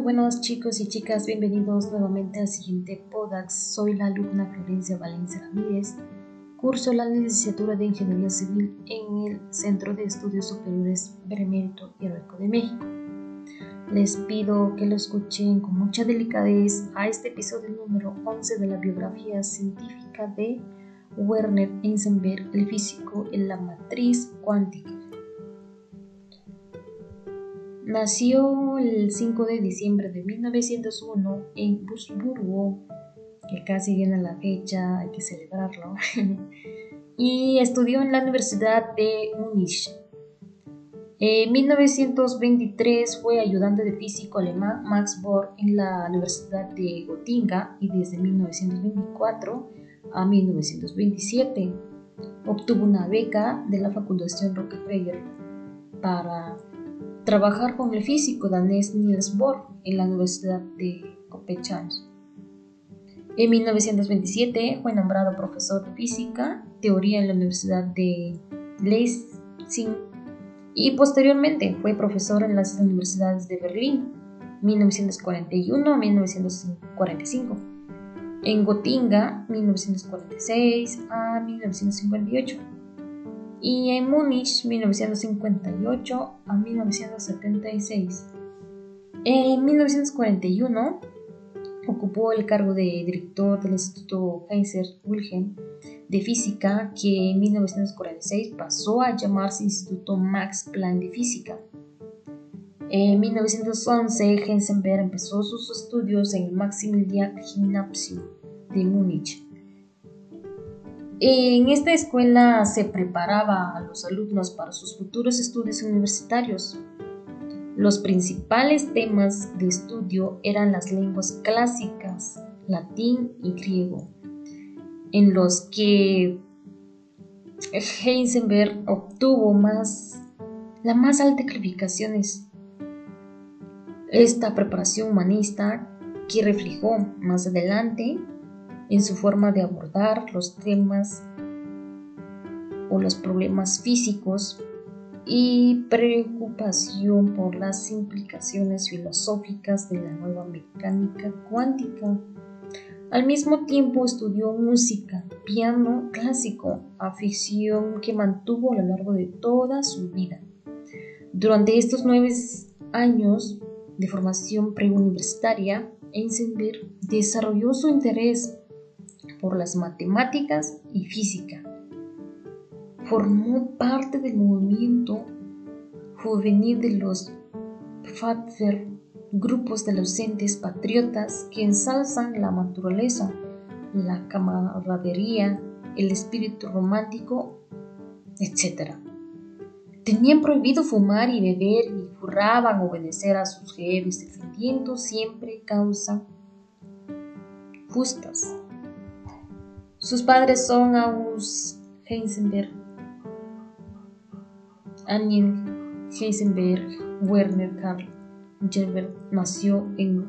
buenos chicos y chicas, bienvenidos nuevamente al siguiente PODAX. Soy la alumna Florencia Valencia Ramírez, curso la licenciatura de Ingeniería Civil en el Centro de Estudios Superiores Beremérito Heroico de México. Les pido que lo escuchen con mucha delicadez a este episodio número 11 de la biografía científica de Werner Heisenberg, el físico en la matriz cuántica. Nació el 5 de diciembre de 1901 en Busburgo, que casi viene la fecha, hay que celebrarlo, y estudió en la Universidad de Múnich. En 1923 fue ayudante de físico alemán Max Bohr en la Universidad de Gotinga y desde 1924 a 1927 obtuvo una beca de la Fundación Rockefeller para trabajar con el físico danés Niels Bohr en la Universidad de Copenhague. En 1927 fue nombrado profesor de física, teoría en la Universidad de Leipzig y posteriormente fue profesor en las universidades de Berlín, 1941 1945, en Gotinga, 1946 a 1958 y en Múnich 1958 a 1976. En 1941 ocupó el cargo de director del Instituto Kaiser Wilhelm de Física, que en 1946 pasó a llamarse Instituto Max Planck de Física. En 1911, Heisenberg empezó sus estudios en el Maximilian Gymnasium de Múnich en esta escuela se preparaba a los alumnos para sus futuros estudios universitarios. Los principales temas de estudio eran las lenguas clásicas, latín y griego, en los que Heisenberg obtuvo más, más altas calificaciones. Esta preparación humanista que reflejó más adelante en su forma de abordar los temas o los problemas físicos y preocupación por las implicaciones filosóficas de la nueva mecánica cuántica. Al mismo tiempo estudió música, piano clásico, afición que mantuvo a lo largo de toda su vida. Durante estos nueve años de formación preuniversitaria, Eisenberg desarrolló su interés por las matemáticas y física. Formó parte del movimiento juvenil de los Pfadfer, grupos de docentes patriotas que ensalzan la naturaleza, la camaradería, el espíritu romántico, etc. Tenían prohibido fumar y beber y juraban obedecer a sus jefes, defendiendo siempre causas justas. Sus padres son August Heisenberg, Annie Heisenberg, Werner Karl Gelber nació en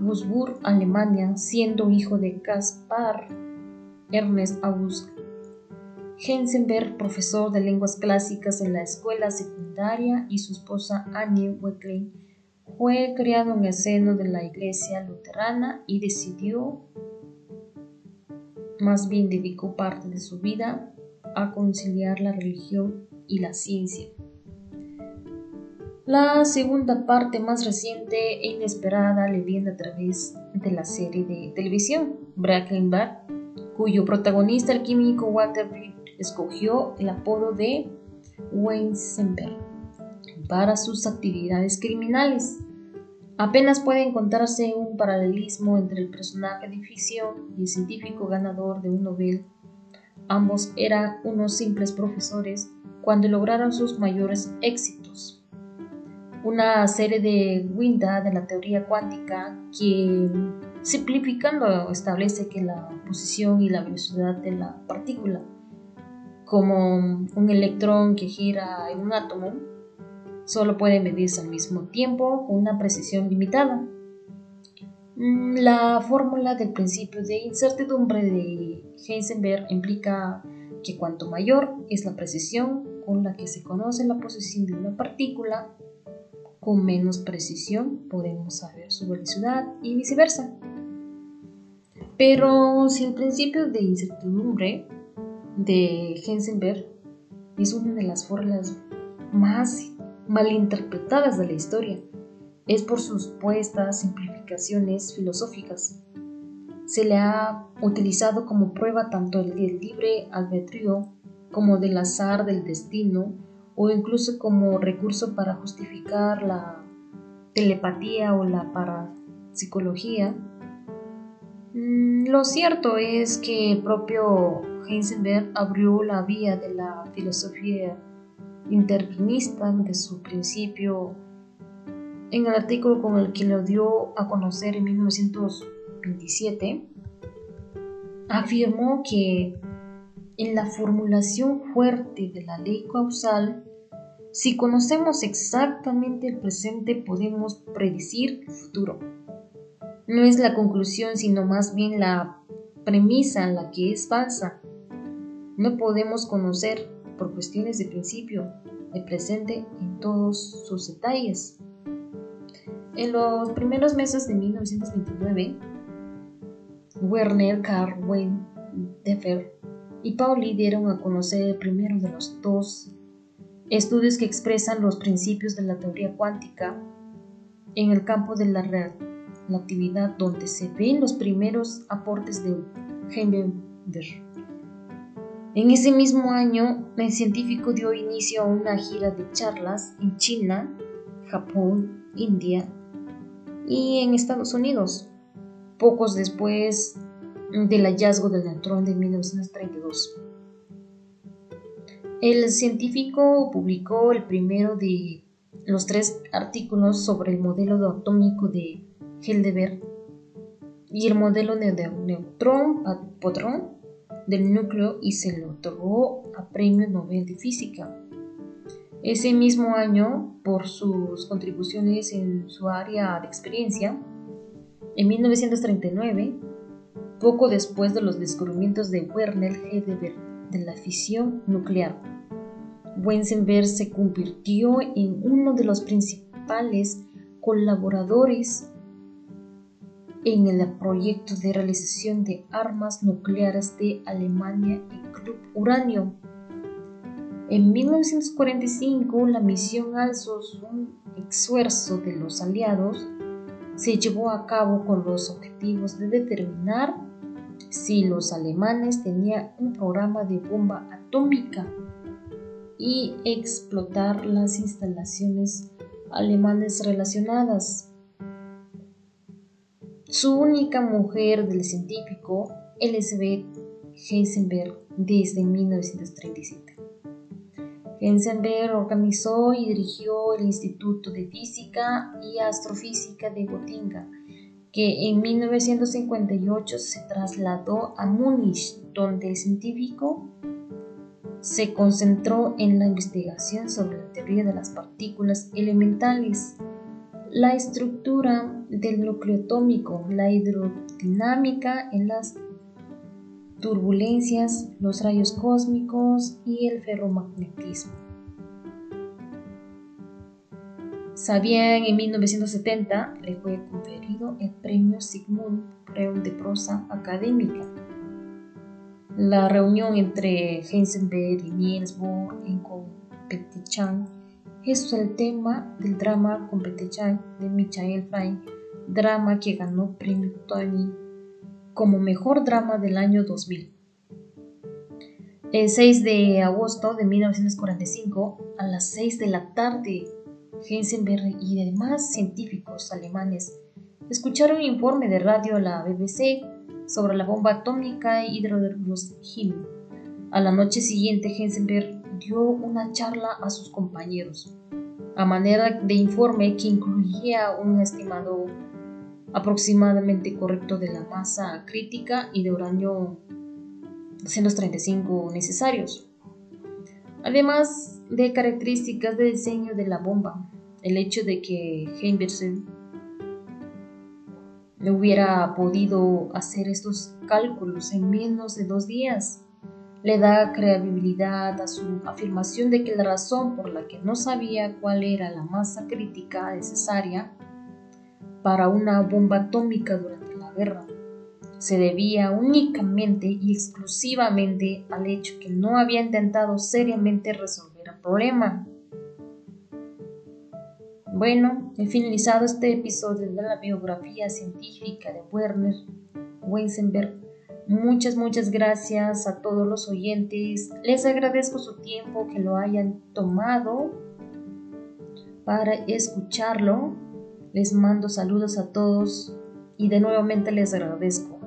Würzburg, Alemania, siendo hijo de Caspar Ernest August Heisenberg, profesor de lenguas clásicas en la escuela secundaria, y su esposa Annie Weckling. Fue criado en el seno de la iglesia luterana y decidió más bien dedicó parte de su vida a conciliar la religión y la ciencia. La segunda parte más reciente e inesperada le viene a través de la serie de televisión Breaking Bad, cuyo protagonista, el químico Walter escogió el apodo de Weisenberg para sus actividades criminales. Apenas puede encontrarse un paralelismo entre el personaje de ficción y el científico ganador de un Nobel. Ambos eran unos simples profesores cuando lograron sus mayores éxitos. Una serie de Winda de la teoría cuántica que, simplificando, establece que la posición y la velocidad de la partícula, como un electrón que gira en un átomo, solo puede medirse al mismo tiempo con una precisión limitada. Mm, la fórmula del principio de incertidumbre de Heisenberg implica que cuanto mayor es la precisión con la que se conoce la posición de una partícula, con menos precisión podemos saber su velocidad y viceversa. Pero si el principio de incertidumbre de Heisenberg es una de las formas más malinterpretadas de la historia, es por sus puestas simplificaciones filosóficas. Se le ha utilizado como prueba tanto el del libre albedrío como del azar del destino o incluso como recurso para justificar la telepatía o la parapsicología. Mm, lo cierto es que el propio Heisenberg abrió la vía de la filosofía intervenista de su principio en el artículo con el que lo dio a conocer en 1927, afirmó que en la formulación fuerte de la ley causal, si conocemos exactamente el presente podemos predecir el futuro. No es la conclusión, sino más bien la premisa la que es falsa. No podemos conocer, por cuestiones de principio, el presente en todos sus detalles. En los primeros meses de 1929, Werner Karl Defer y Pauli dieron a conocer el primero de los dos estudios que expresan los principios de la teoría cuántica en el campo de la relatividad, donde se ven los primeros aportes de Heisenberg. En ese mismo año, el científico dio inicio a una gira de charlas en China, Japón, India y en Estados Unidos. Pocos después del hallazgo del neutrón de 1932. El científico publicó el primero de los tres artículos sobre el modelo atómico de Heidelberg y el modelo de neutrón-potrón del núcleo y se lo otorgó a Premio Nobel de Física. Ese mismo año, por sus contribuciones en su área de experiencia, en 1939, poco después de los descubrimientos de Werner Heidelberg de la fisión nuclear. Weisenberg se convirtió en uno de los principales colaboradores en el proyecto de realización de armas nucleares de Alemania y Club Uranio. En 1945, la misión Alsos, un esfuerzo de los aliados, se llevó a cabo con los objetivos de determinar si los alemanes tenían un programa de bomba atómica y explotar las instalaciones alemanes relacionadas. Su única mujer del científico, Elizabeth Heisenberg, desde 1937. Heisenberg organizó y dirigió el Instituto de Física y Astrofísica de Göttingen que en 1958 se trasladó a Múnich, donde el científico se concentró en la investigación sobre la teoría de las partículas elementales, la estructura del núcleo atómico, la hidrodinámica en las turbulencias, los rayos cósmicos y el ferromagnetismo. Sabían en 1970 le fue conferido el premio Sigmund Freud de prosa académica. La reunión entre Heisenberg y Niels en Competition es el tema del drama Competition de Michael Frey, drama que ganó premio Tony como mejor drama del año 2000. El 6 de agosto de 1945, a las 6 de la tarde, Heisenberg y demás científicos alemanes escucharon un informe de radio a la BBC sobre la bomba atómica hidrogeno. A la noche siguiente, Heisenberg dio una charla a sus compañeros, a manera de informe que incluía un estimado aproximadamente correcto de la masa crítica y de uranio 235 necesarios, además de características de diseño de la bomba el hecho de que Heisenberg no hubiera podido hacer estos cálculos en menos de dos días le da credibilidad a su afirmación de que la razón por la que no sabía cuál era la masa crítica necesaria para una bomba atómica durante la guerra se debía únicamente y exclusivamente al hecho que no había intentado seriamente resolver el problema. Bueno, he finalizado este episodio de la biografía científica de Werner Weisenberg. Muchas, muchas gracias a todos los oyentes. Les agradezco su tiempo que lo hayan tomado para escucharlo. Les mando saludos a todos y de nuevamente les agradezco.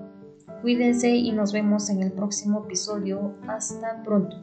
Cuídense y nos vemos en el próximo episodio. Hasta pronto.